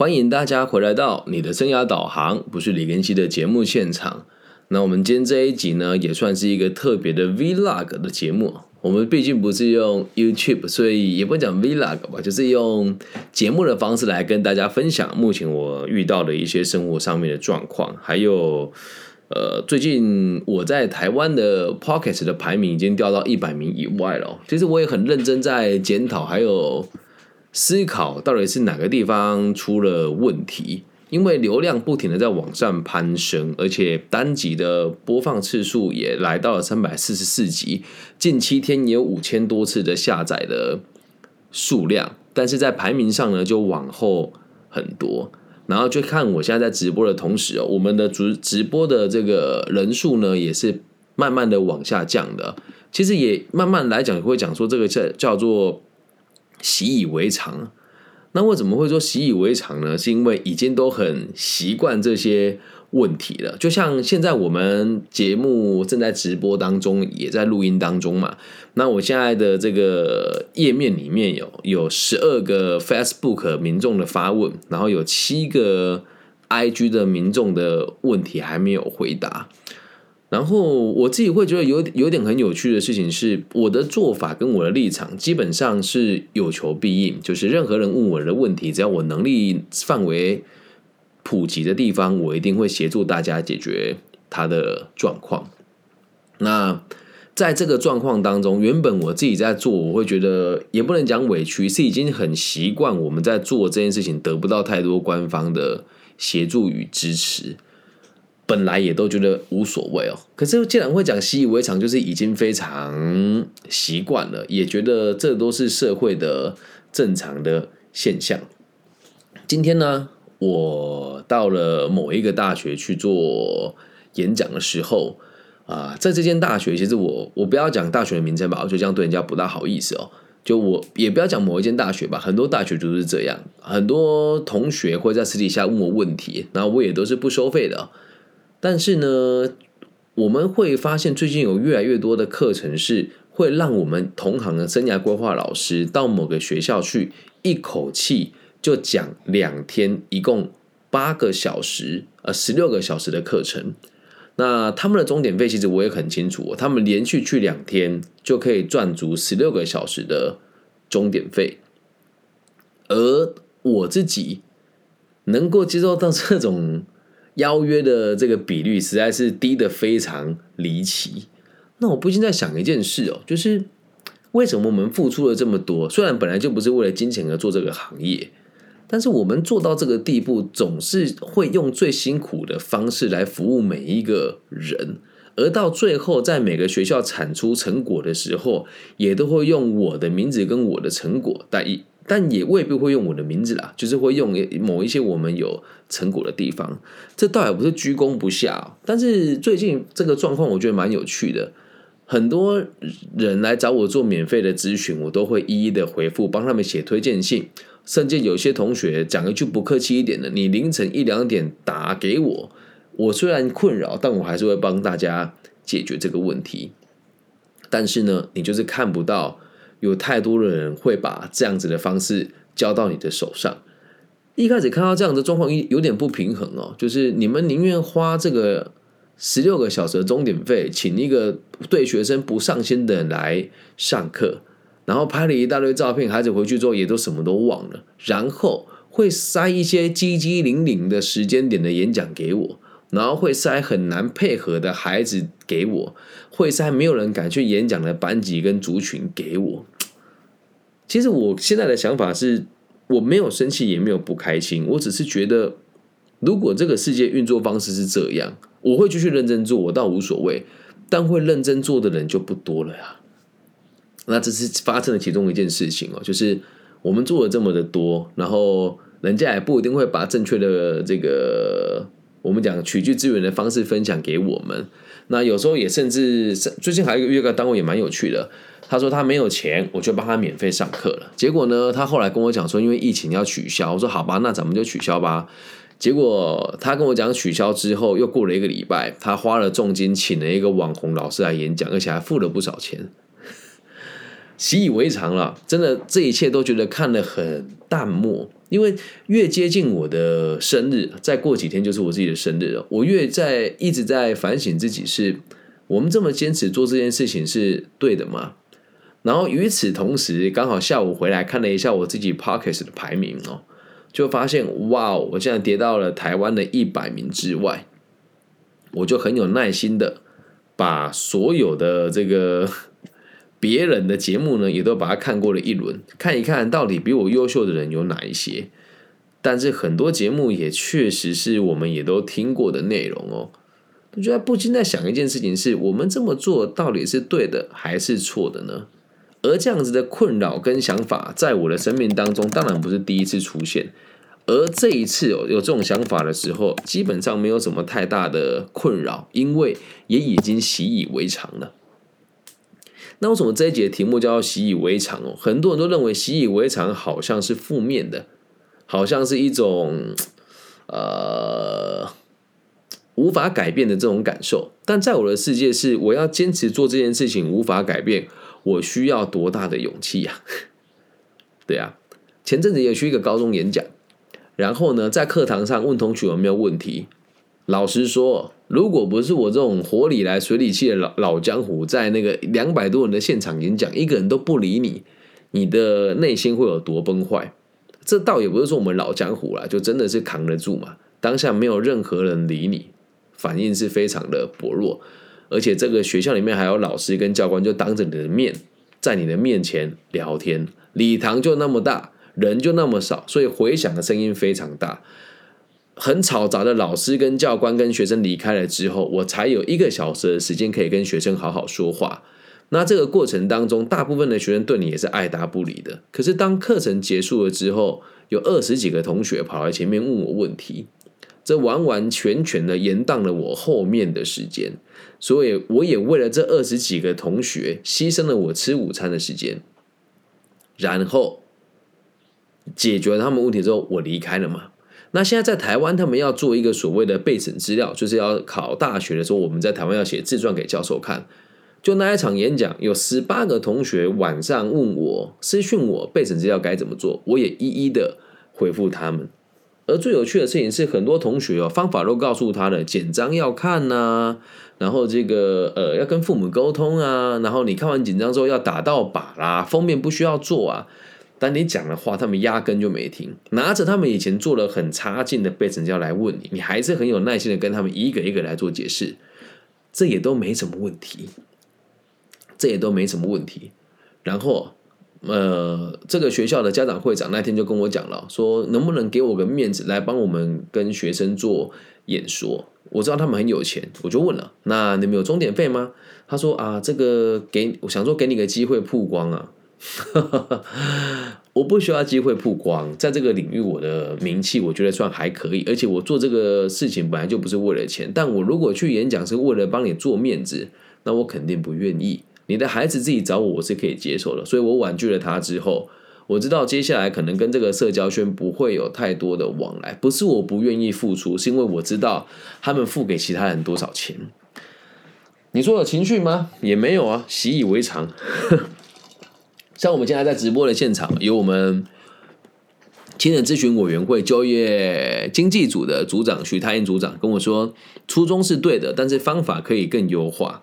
欢迎大家回来到你的生涯导航，不是李根熙的节目现场。那我们今天这一集呢，也算是一个特别的 Vlog 的节目。我们毕竟不是用 YouTube，所以也不讲 Vlog 吧，就是用节目的方式来跟大家分享目前我遇到的一些生活上面的状况，还有呃，最近我在台湾的 Pocket 的排名已经掉到一百名以外了。其实我也很认真在检讨，还有。思考到底是哪个地方出了问题？因为流量不停的在往上攀升，而且单集的播放次数也来到了三百四十四集，近七天也有五千多次的下载的数量，但是在排名上呢就往后很多。然后就看我现在在直播的同时哦，我们的直直播的这个人数呢也是慢慢的往下降的。其实也慢慢来讲会讲说这个叫叫做。习以为常，那为什么会说习以为常呢？是因为已经都很习惯这些问题了。就像现在我们节目正在直播当中，也在录音当中嘛。那我现在的这个页面里面有有十二个 Facebook 民众的发问，然后有七个 IG 的民众的问题还没有回答。然后我自己会觉得有有点很有趣的事情是，我的做法跟我的立场基本上是有求必应，就是任何人问我的问题，只要我能力范围普及的地方，我一定会协助大家解决他的状况。那在这个状况当中，原本我自己在做，我会觉得也不能讲委屈，是已经很习惯我们在做这件事情得不到太多官方的协助与支持。本来也都觉得无所谓哦，可是既然会讲习以为常，就是已经非常习惯了，也觉得这都是社会的正常的现象。今天呢，我到了某一个大学去做演讲的时候啊，在这间大学，其实我我不要讲大学的名称吧，我觉得这样对人家不大好意思哦。就我也不要讲某一间大学吧，很多大学都是这样，很多同学会在私底下问我问题，然后我也都是不收费的。但是呢，我们会发现最近有越来越多的课程是会让我们同行的生涯规划老师到某个学校去，一口气就讲两天，一共八个小时，呃，十六个小时的课程。那他们的终点费其实我也很清楚，他们连续去两天就可以赚足十六个小时的终点费。而我自己能够接受到这种。邀约的这个比率实在是低的非常离奇。那我不禁在想一件事哦，就是为什么我们付出了这么多？虽然本来就不是为了金钱而做这个行业，但是我们做到这个地步，总是会用最辛苦的方式来服务每一个人，而到最后在每个学校产出成果的时候，也都会用我的名字跟我的成果代一。但也未必会用我的名字啦，就是会用某一些我们有成果的地方，这倒也不是居功不下。但是最近这个状况，我觉得蛮有趣的。很多人来找我做免费的咨询，我都会一一的回复，帮他们写推荐信。甚至有些同学讲一句不客气一点的，你凌晨一两点打给我，我虽然困扰，但我还是会帮大家解决这个问题。但是呢，你就是看不到。有太多的人会把这样子的方式交到你的手上。一开始看到这样的状况，有点不平衡哦。就是你们宁愿花这个十六个小时的钟点费，请一个对学生不上心的人来上课，然后拍了一大堆照片，孩子回去之后也都什么都忘了，然后会塞一些叽叽零零的时间点的演讲给我。然后会塞很难配合的孩子给我，会塞没有人敢去演讲的班级跟族群给我。其实我现在的想法是，我没有生气，也没有不开心，我只是觉得，如果这个世界运作方式是这样，我会继续认真做，我倒无所谓。但会认真做的人就不多了呀。那这是发生了其中一件事情哦，就是我们做了这么的多，然后人家也不一定会把正确的这个。我们讲取具资源的方式分享给我们，那有时候也甚至最近还有一个预告单位也蛮有趣的。他说他没有钱，我就帮他免费上课了。结果呢，他后来跟我讲说，因为疫情要取消。我说好吧，那咱们就取消吧。结果他跟我讲取消之后，又过了一个礼拜，他花了重金请了一个网红老师来演讲，而且还付了不少钱。习以为常了，真的这一切都觉得看得很淡漠。因为越接近我的生日，再过几天就是我自己的生日了，我越在一直在反省自己，是我们这么坚持做这件事情是对的吗？然后与此同时，刚好下午回来看了一下我自己 Pockets 的排名哦，就发现哇，我现在跌到了台湾的一百名之外，我就很有耐心的把所有的这个。别人的节目呢，也都把它看过了一轮，看一看到底比我优秀的人有哪一些。但是很多节目也确实是我们也都听过的内容哦。我觉得不禁在想一件事情：是我们这么做到底是对的还是错的呢？而这样子的困扰跟想法，在我的生命当中，当然不是第一次出现。而这一次有有这种想法的时候，基本上没有什么太大的困扰，因为也已经习以为常了。那为什么这一节题目叫习以为常哦？很多人都认为习以为常好像是负面的，好像是一种呃无法改变的这种感受。但在我的世界是，我要坚持做这件事情无法改变，我需要多大的勇气呀？对啊，前阵子也去一个高中演讲，然后呢，在课堂上问同学有没有问题。老实说，如果不是我这种火里来水里去的老老江湖，在那个两百多人的现场演讲，一个人都不理你，你的内心会有多崩坏？这倒也不是说我们老江湖了，就真的是扛得住嘛。当下没有任何人理你，反应是非常的薄弱，而且这个学校里面还有老师跟教官，就当着你的面，在你的面前聊天，礼堂就那么大，人就那么少，所以回响的声音非常大。很嘈杂的老师跟教官跟学生离开了之后，我才有一个小时的时间可以跟学生好好说话。那这个过程当中，大部分的学生对你也是爱答不理的。可是当课程结束了之后，有二十几个同学跑来前面问我问题，这完完全全的延宕了我后面的时间。所以我也为了这二十几个同学，牺牲了我吃午餐的时间，然后解决了他们问题之后，我离开了嘛。那现在在台湾，他们要做一个所谓的备审资料，就是要考大学的时候，我们在台湾要写自传给教授看。就那一场演讲，有十八个同学晚上问我私讯我备审资料该怎么做，我也一一的回复他们。而最有趣的事情是，很多同学哦，方法都告诉他了，简章要看呐，然后这个呃要跟父母沟通啊，然后你看完简章之后要打到靶啦，封面不需要做啊。但你讲的话，他们压根就没听，拿着他们以前做了很差劲的背成教来问你，你还是很有耐心的跟他们一个一个来做解释，这也都没什么问题，这也都没什么问题。然后，呃，这个学校的家长会长那天就跟我讲了，说能不能给我个面子来帮我们跟学生做演说？我知道他们很有钱，我就问了，那你们有钟点费吗？他说啊，这个给我想说给你个机会曝光啊。我不需要机会曝光，在这个领域我的名气我觉得算还可以，而且我做这个事情本来就不是为了钱。但我如果去演讲是为了帮你做面子，那我肯定不愿意。你的孩子自己找我，我是可以接受的。所以我婉拒了他之后，我知道接下来可能跟这个社交圈不会有太多的往来。不是我不愿意付出，是因为我知道他们付给其他人多少钱。你说有情绪吗？也没有啊，习以为常。像我们现在在直播的现场，有我们亲人咨询委员会就业经济组的组长徐太英组长跟我说，初衷是对的，但是方法可以更优化。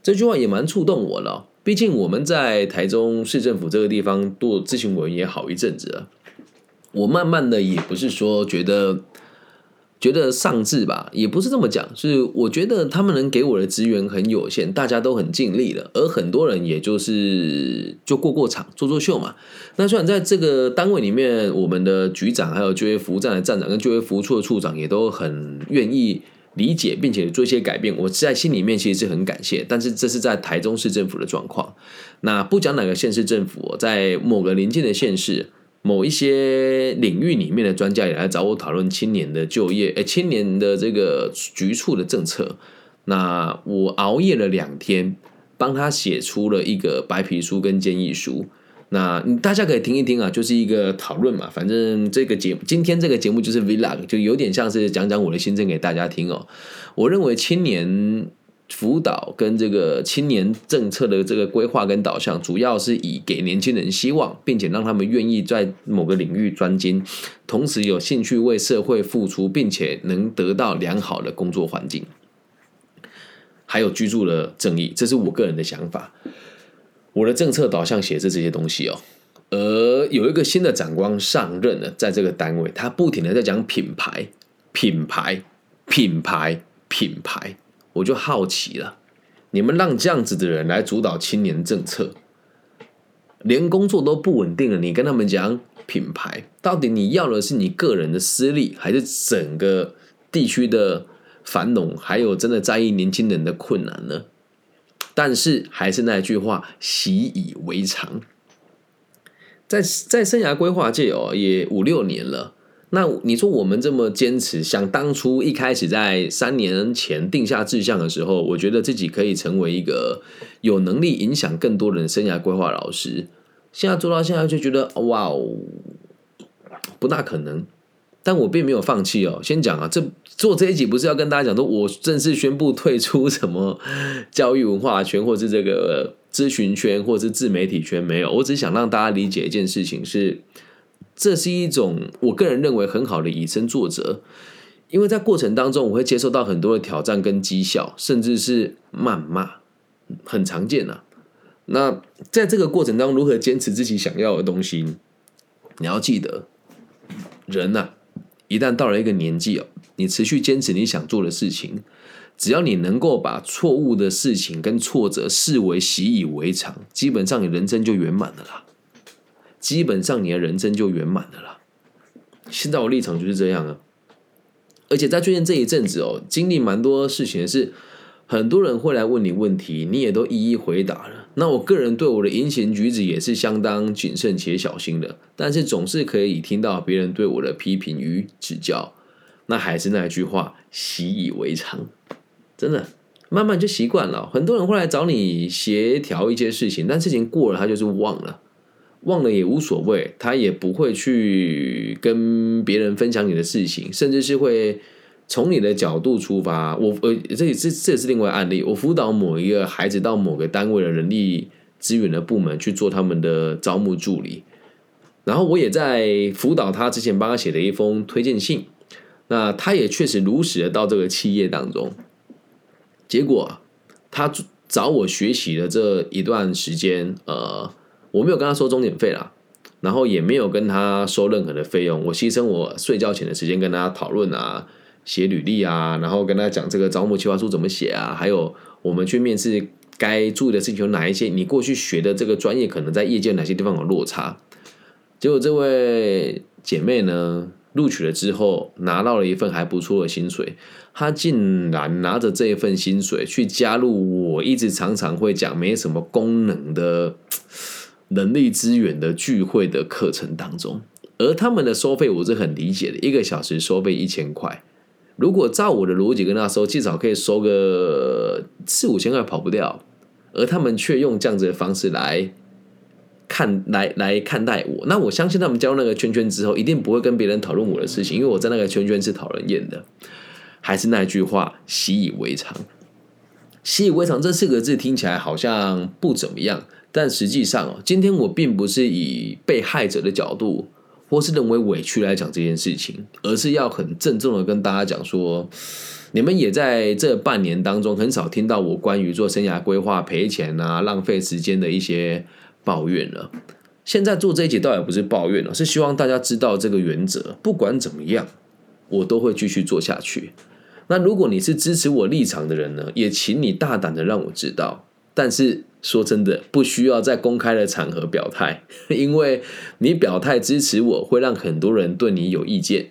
这句话也蛮触动我了。毕竟我们在台中市政府这个地方做咨询委员也好一阵子了，我慢慢的也不是说觉得。觉得上智吧，也不是这么讲，是我觉得他们能给我的资源很有限，大家都很尽力了，而很多人也就是就过过场、做做秀嘛。那虽然在这个单位里面，我们的局长、还有就业服务站的站长跟就业服务处的处长也都很愿意理解，并且做一些改变，我在心里面其实是很感谢。但是这是在台中市政府的状况，那不讲哪个县市政府，在某个邻近的县市。某一些领域里面的专家也来找我讨论青年的就业，诶，青年的这个局处的政策。那我熬夜了两天，帮他写出了一个白皮书跟建议书。那大家可以听一听啊，就是一个讨论嘛。反正这个节今天这个节目就是 vlog，就有点像是讲讲我的心声给大家听哦。我认为青年。辅导跟这个青年政策的这个规划跟导向，主要是以给年轻人希望，并且让他们愿意在某个领域专精，同时有兴趣为社会付出，并且能得到良好的工作环境，还有居住的正义，这是我个人的想法。我的政策导向写着这些东西哦。而有一个新的长官上任了，在这个单位，他不停的在讲品牌、品牌、品牌、品牌，我就好奇了，你们让这样子的人来主导青年政策，连工作都不稳定了，你跟他们讲品牌，到底你要的是你个人的私利，还是整个地区的繁荣，还有真的在意年轻人的困难呢？但是还是那句话，习以为常。在在生涯规划界哦，也五六年了。那你说我们这么坚持，想当初一开始在三年前定下志向的时候，我觉得自己可以成为一个有能力影响更多人生涯规划老师。现在做到现在就觉得哇哦，不大可能。但我并没有放弃哦。先讲啊，这做这一集不是要跟大家讲说，我正式宣布退出什么教育文化圈，或是这个。咨询圈或是自媒体圈没有，我只想让大家理解一件事情是，这是一种我个人认为很好的以身作则，因为在过程当中我会接受到很多的挑战跟讥笑，甚至是谩骂，很常见呐。那在这个过程当中，如何坚持自己想要的东西？你要记得，人呐，一旦到了一个年纪哦，你持续坚持你想做的事情。只要你能够把错误的事情跟挫折视为习以为常，基本上你人生就圆满的啦。基本上你的人生就圆满的啦。现在我立场就是这样啊。而且在最近这一阵子哦，经历蛮多事情，是很多人会来问你问题，你也都一一回答了。那我个人对我的言行举止也是相当谨慎且小心的，但是总是可以听到别人对我的批评与指教。那还是那句话，习以为常。真的，慢慢就习惯了。很多人会来找你协调一些事情，但事情过了，他就是忘了，忘了也无所谓，他也不会去跟别人分享你的事情，甚至是会从你的角度出发。我呃，这也是这也是另外案例。我辅导某一个孩子到某个单位的人力资源的部门去做他们的招募助理，然后我也在辅导他之前帮他写的一封推荐信，那他也确实如实的到这个企业当中。结果他找我学习的这一段时间，呃，我没有跟他收钟点费啦，然后也没有跟他收任何的费用，我牺牲我睡觉前的时间跟他讨论啊，写履历啊，然后跟他讲这个招募计划书怎么写啊，还有我们去面试该注意的事情有哪一些，你过去学的这个专业可能在业界哪些地方有落差。结果这位姐妹呢？录取了之后，拿到了一份还不错的薪水。她竟然拿着这一份薪水去加入我一直常常会讲没什么功能的人力资源的聚会的课程当中。而他们的收费我是很理解的，一个小时收费一千块。如果照我的逻辑跟他收，至少可以收个四五千块跑不掉。而他们却用这样子的方式来。看来来看待我，那我相信他们加入那个圈圈之后，一定不会跟别人讨论我的事情，因为我在那个圈圈是讨人厌的。还是那句话，习以为常。习以为常这四个字听起来好像不怎么样，但实际上哦，今天我并不是以被害者的角度，或是认为委屈来讲这件事情，而是要很郑重的跟大家讲说，你们也在这半年当中很少听到我关于做生涯规划赔钱啊、浪费时间的一些。抱怨了，现在做这一节倒也不是抱怨了，是希望大家知道这个原则。不管怎么样，我都会继续做下去。那如果你是支持我立场的人呢，也请你大胆的让我知道。但是说真的，不需要在公开的场合表态，因为你表态支持我会让很多人对你有意见。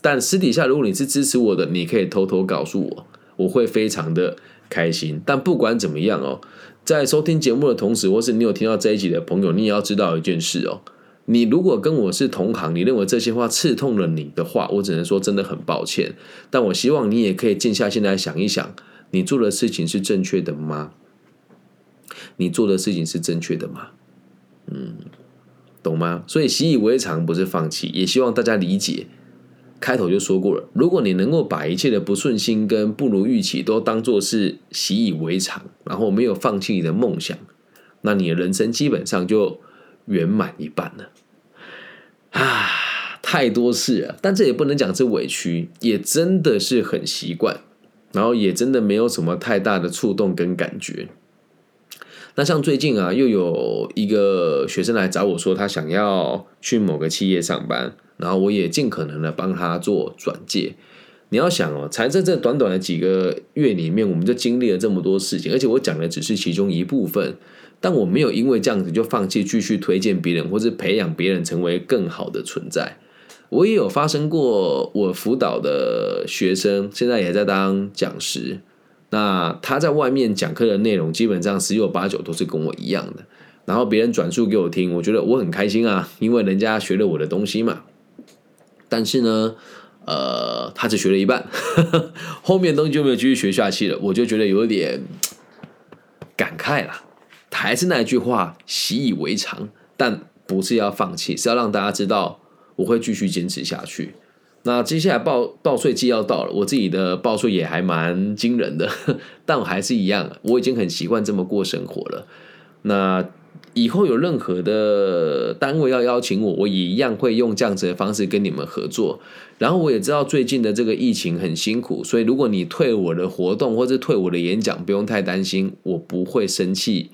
但私底下，如果你是支持我的，你可以偷偷告诉我，我会非常的开心。但不管怎么样哦。在收听节目的同时，或是你有听到这一集的朋友，你也要知道一件事哦。你如果跟我是同行，你认为这些话刺痛了你的话，我只能说真的很抱歉。但我希望你也可以静下心来想一想，你做的事情是正确的吗？你做的事情是正确的吗？嗯，懂吗？所以习以为常不是放弃，也希望大家理解。开头就说过了，如果你能够把一切的不顺心跟不如预期都当做是习以为常，然后没有放弃你的梦想，那你的人生基本上就圆满一半了。啊，太多事了，但这也不能讲是委屈，也真的是很习惯，然后也真的没有什么太大的触动跟感觉。那像最近啊，又有一个学生来找我说，他想要去某个企业上班，然后我也尽可能的帮他做转介。你要想哦，才在这短短的几个月里面，我们就经历了这么多事情，而且我讲的只是其中一部分，但我没有因为这样子就放弃继续推荐别人，或是培养别人成为更好的存在。我也有发生过，我辅导的学生现在也在当讲师。那他在外面讲课的内容，基本上十有八九都是跟我一样的。然后别人转述给我听，我觉得我很开心啊，因为人家学了我的东西嘛。但是呢，呃，他只学了一半，后面东西就没有继续学下去了。我就觉得有点感慨了。还是那句话，习以为常，但不是要放弃，是要让大家知道我会继续坚持下去。那接下来报报税季要到了，我自己的报税也还蛮惊人的，但我还是一样，我已经很习惯这么过生活了。那以后有任何的单位要邀请我，我也一样会用这样子的方式跟你们合作。然后我也知道最近的这个疫情很辛苦，所以如果你退我的活动或者退我的演讲，不用太担心，我不会生气，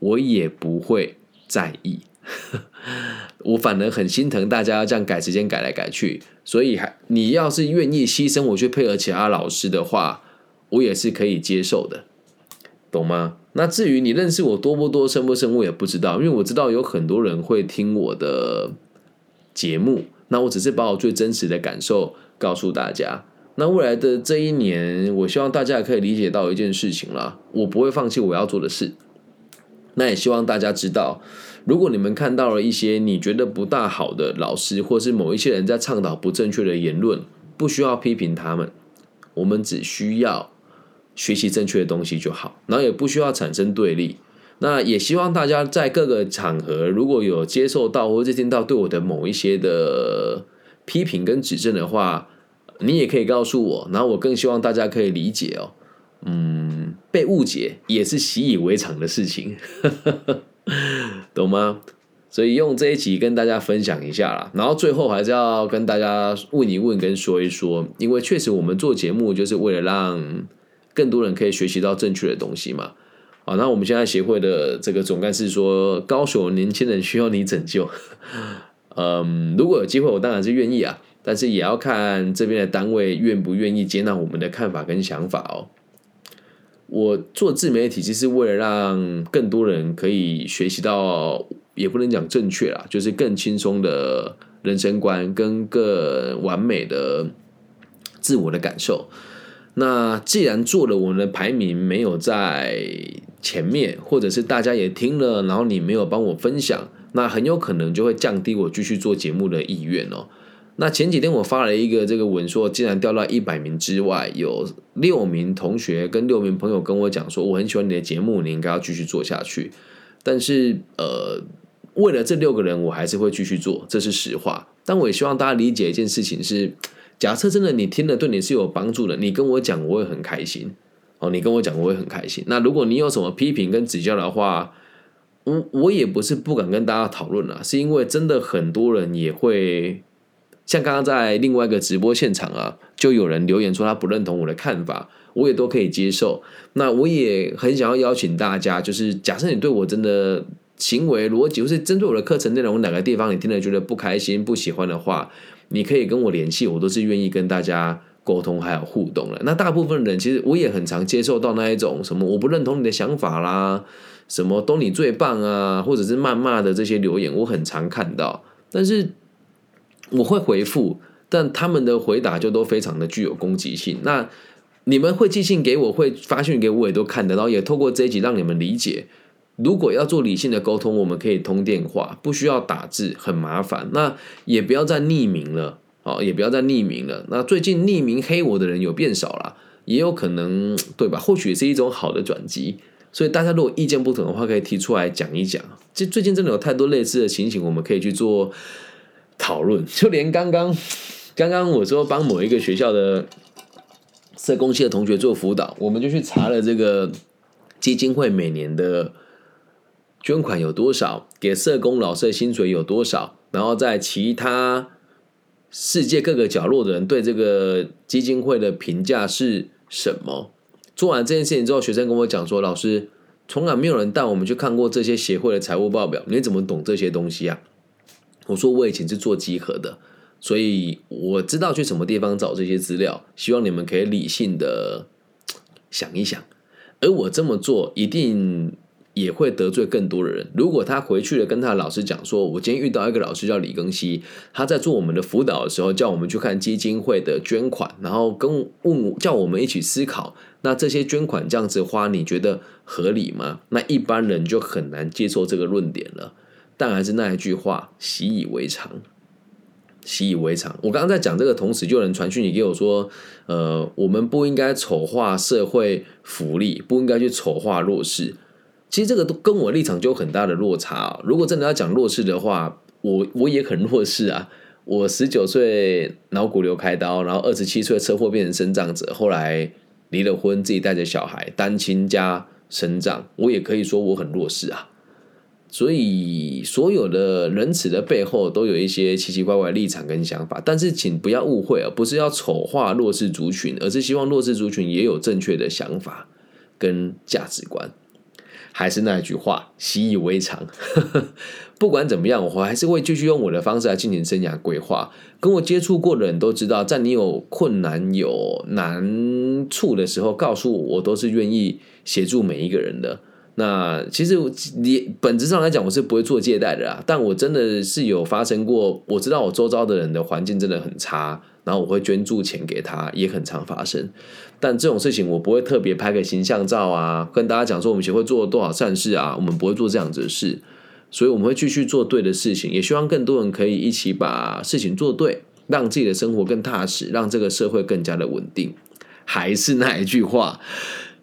我也不会在意。我反而很心疼大家要这样改时间改来改去，所以还你要是愿意牺牲我去配合其他老师的话，我也是可以接受的，懂吗？那至于你认识我多不多深不深，我也不知道，因为我知道有很多人会听我的节目，那我只是把我最真实的感受告诉大家。那未来的这一年，我希望大家也可以理解到一件事情了，我不会放弃我要做的事。那也希望大家知道。如果你们看到了一些你觉得不大好的老师，或是某一些人在倡导不正确的言论，不需要批评他们，我们只需要学习正确的东西就好，然后也不需要产生对立。那也希望大家在各个场合，如果有接受到或者听到对我的某一些的批评跟指正的话，你也可以告诉我。然后我更希望大家可以理解哦，嗯，被误解也是习以为常的事情。懂吗？所以用这一集跟大家分享一下啦，然后最后还是要跟大家问一问跟说一说，因为确实我们做节目就是为了让更多人可以学习到正确的东西嘛。好，那我们现在协会的这个总干事说，高手年轻人需要你拯救。嗯，如果有机会，我当然是愿意啊，但是也要看这边的单位愿不愿意接纳我们的看法跟想法哦。我做自媒体，其实为了让更多人可以学习到，也不能讲正确啦，就是更轻松的人生观跟更完美的自我的感受。那既然做了，我们的排名没有在前面，或者是大家也听了，然后你没有帮我分享，那很有可能就会降低我继续做节目的意愿哦。那前几天我发了一个这个文，说竟然掉到一百名之外，有六名同学跟六名朋友跟我讲说，我很喜欢你的节目，你应该要继续做下去。但是呃，为了这六个人，我还是会继续做，这是实话。但我也希望大家理解一件事情是，假设真的你听了对你是有帮助的，你跟我讲我会很开心哦，你跟我讲我会很开心。那如果你有什么批评跟指教的话，我我也不是不敢跟大家讨论了，是因为真的很多人也会。像刚刚在另外一个直播现场啊，就有人留言说他不认同我的看法，我也都可以接受。那我也很想要邀请大家，就是假设你对我真的行为逻辑，或是针对我的课程内容哪个地方你听了觉得不开心、不喜欢的话，你可以跟我联系，我都是愿意跟大家沟通还有互动的。那大部分人其实我也很常接受到那一种什么我不认同你的想法啦，什么都你最棒啊，或者是谩骂的这些留言，我很常看到，但是。我会回复，但他们的回答就都非常的具有攻击性。那你们会寄信给我，会发讯给我，也都看得到。也透过这一集让你们理解，如果要做理性的沟通，我们可以通电话，不需要打字，很麻烦。那也不要再匿名了，哦，也不要再匿名了。那最近匿名黑我的人有变少了，也有可能对吧？或许是一种好的转机。所以大家如果意见不同的话，可以提出来讲一讲。这最近真的有太多类似的情形，我们可以去做。讨论，就连刚刚刚刚我说帮某一个学校的社工系的同学做辅导，我们就去查了这个基金会每年的捐款有多少，给社工老师的薪水有多少，然后在其他世界各个角落的人对这个基金会的评价是什么。做完这件事情之后，学生跟我讲说：“老师，从来没有人带我们去看过这些协会的财务报表，你怎么懂这些东西啊？”我说：“我以前是做集合的，所以我知道去什么地方找这些资料。希望你们可以理性的想一想，而我这么做一定。”也会得罪更多的人。如果他回去了跟他老师讲说：“我今天遇到一个老师叫李庚希，他在做我们的辅导的时候，叫我们去看基金会的捐款，然后跟问叫我们一起思考，那这些捐款这样子花，你觉得合理吗？”那一般人就很难接受这个论点了。但还是那一句话，习以为常，习以为常。我刚刚在讲这个同时，就有人传讯你给我说：“呃，我们不应该丑化社会福利，不应该去丑化弱势。”其实这个都跟我立场就有很大的落差。如果真的要讲弱势的话，我我也很弱势啊。我十九岁脑骨瘤开刀，然后二十七岁车祸变成生长者，后来离了婚，自己带着小孩，单亲加生长，我也可以说我很弱势啊。所以所有的仁慈的背后都有一些奇奇怪怪的立场跟想法。但是请不要误会啊，不是要丑化弱势族群，而是希望弱势族群也有正确的想法跟价值观。还是那句话，习以为常。不管怎么样，我还是会继续用我的方式来进行生涯规划。跟我接触过的人都知道，在你有困难、有难处的时候，告诉我，我都是愿意协助每一个人的。那其实你本质上来讲，我是不会做借贷的啊。但我真的是有发生过，我知道我周遭的人的环境真的很差。然后我会捐助钱给他，也很常发生。但这种事情我不会特别拍个形象照啊，跟大家讲说我们协会做了多少善事啊，我们不会做这样子的事。所以我们会继续做对的事情，也希望更多人可以一起把事情做对，让自己的生活更踏实，让这个社会更加的稳定。还是那一句话。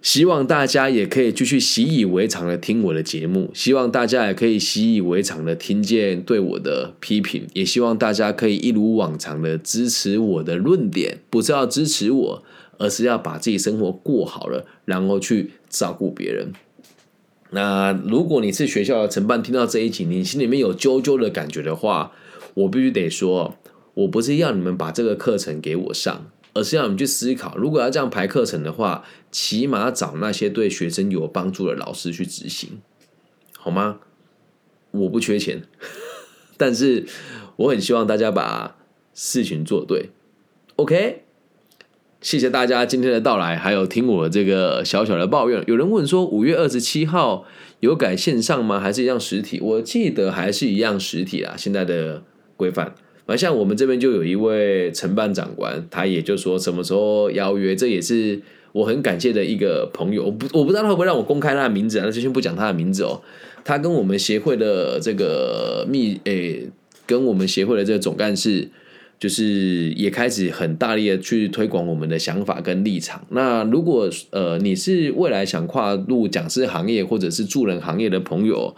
希望大家也可以继续习以为常的听我的节目，希望大家也可以习以为常的听见对我的批评，也希望大家可以一如往常的支持我的论点，不是要支持我，而是要把自己生活过好了，然后去照顾别人。那如果你是学校的承办，听到这一集，你心里面有揪揪的感觉的话，我必须得说，我不是要你们把这个课程给我上。而是要你们去思考，如果要这样排课程的话，起码找那些对学生有帮助的老师去执行，好吗？我不缺钱，但是我很希望大家把事情做对。OK，谢谢大家今天的到来，还有听我这个小小的抱怨。有人问说，五月二十七号有改线上吗？还是一样实体？我记得还是一样实体啊，现在的规范。而像我们这边就有一位承办长官，他也就说什么时候邀约，这也是我很感谢的一个朋友。我不我不知道他会不会让我公开他的名字啊？那就先不讲他的名字哦。他跟我们协会的这个秘诶，跟我们协会的这个总干事，就是也开始很大力的去推广我们的想法跟立场。那如果呃你是未来想跨入讲师行业或者是助人行业的朋友，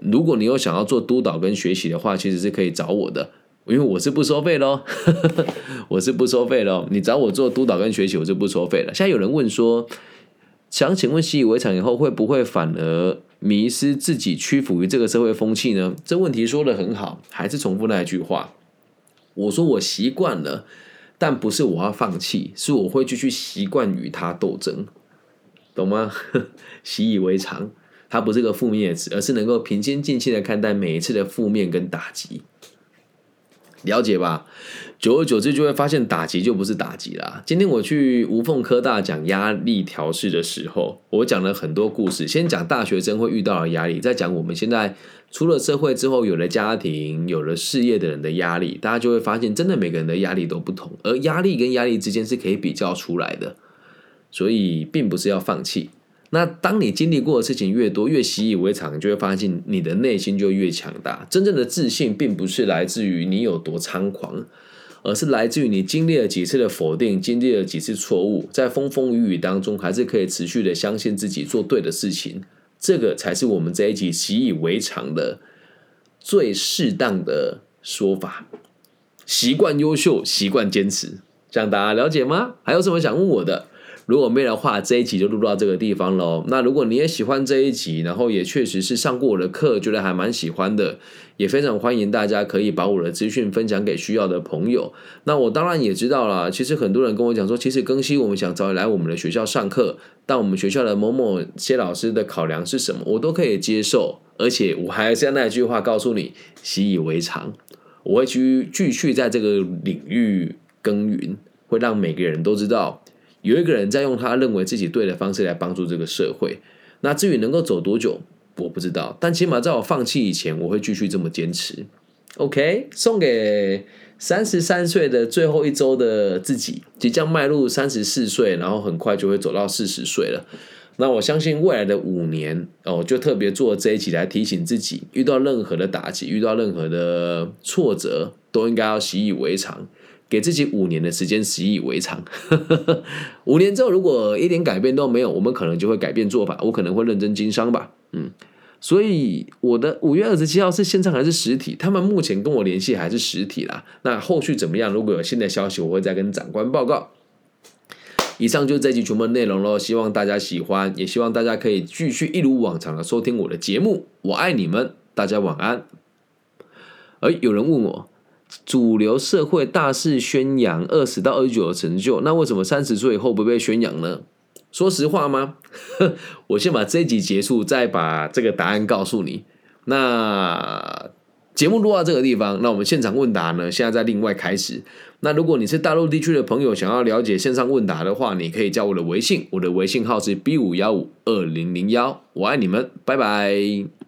如果你有想要做督导跟学习的话，其实是可以找我的。因为我是不收费喽，我是不收费喽。你找我做督导跟学习，我就不收费了。现在有人问说，想请问习以为常以后会不会反而迷失自己，屈服于这个社会风气呢？这问题说的很好，还是重复那一句话。我说我习惯了，但不是我要放弃，是我会继续习惯与他斗争，懂吗？习以为常，它不是个负面词，而是能够平心静气的看待每一次的负面跟打击。了解吧，久而久之就会发现打击就不是打击啦。今天我去无缝科大讲压力调试的时候，我讲了很多故事。先讲大学生会遇到的压力，再讲我们现在出了社会之后，有了家庭、有了事业的人的压力，大家就会发现，真的每个人的压力都不同，而压力跟压力之间是可以比较出来的，所以并不是要放弃。那当你经历过的事情越多，越习以为常，你就会发现你的内心就越强大。真正的自信，并不是来自于你有多猖狂，而是来自于你经历了几次的否定，经历了几次错误，在风风雨雨当中，还是可以持续的相信自己做对的事情。这个才是我们这一集习以为常的最适当的说法。习惯优秀，习惯坚持，这样大家了解吗？还有什么想问我的？如果没有的话，这一集就录到这个地方喽。那如果你也喜欢这一集，然后也确实是上过我的课，觉得还蛮喜欢的，也非常欢迎大家可以把我的资讯分享给需要的朋友。那我当然也知道了，其实很多人跟我讲说，其实更新我们想找你来我们的学校上课，但我们学校的某某些老师的考量是什么，我都可以接受。而且我还是那一句话告诉你，习以为常，我会去继续在这个领域耕耘，会让每个人都知道。有一个人在用他认为自己对的方式来帮助这个社会，那至于能够走多久，我不知道。但起码在我放弃以前，我会继续这么坚持。OK，送给三十三岁的最后一周的自己，即将迈入三十四岁，然后很快就会走到四十岁了。那我相信未来的五年哦，就特别做这一集来提醒自己，遇到任何的打击，遇到任何的挫折，都应该要习以为常。给自己五年的时间，习以为常。五年之后，如果一点改变都没有，我们可能就会改变做法。我可能会认真经商吧。嗯，所以我的五月二十七号是线上还是实体？他们目前跟我联系还是实体啦。那后续怎么样？如果有新的消息，我会再跟长官报告。以上就是这集全部内容喽。希望大家喜欢，也希望大家可以继续一如往常的收听我的节目。我爱你们，大家晚安。而有人问我。主流社会大肆宣扬二十到二十九的成就，那为什么三十岁以后不被宣扬呢？说实话吗？我先把这一集结束，再把这个答案告诉你。那节目录到这个地方，那我们现场问答呢？现在在另外开始。那如果你是大陆地区的朋友，想要了解线上问答的话，你可以加我的微信，我的微信号是 B 五幺五二零零幺。我爱你们，拜拜。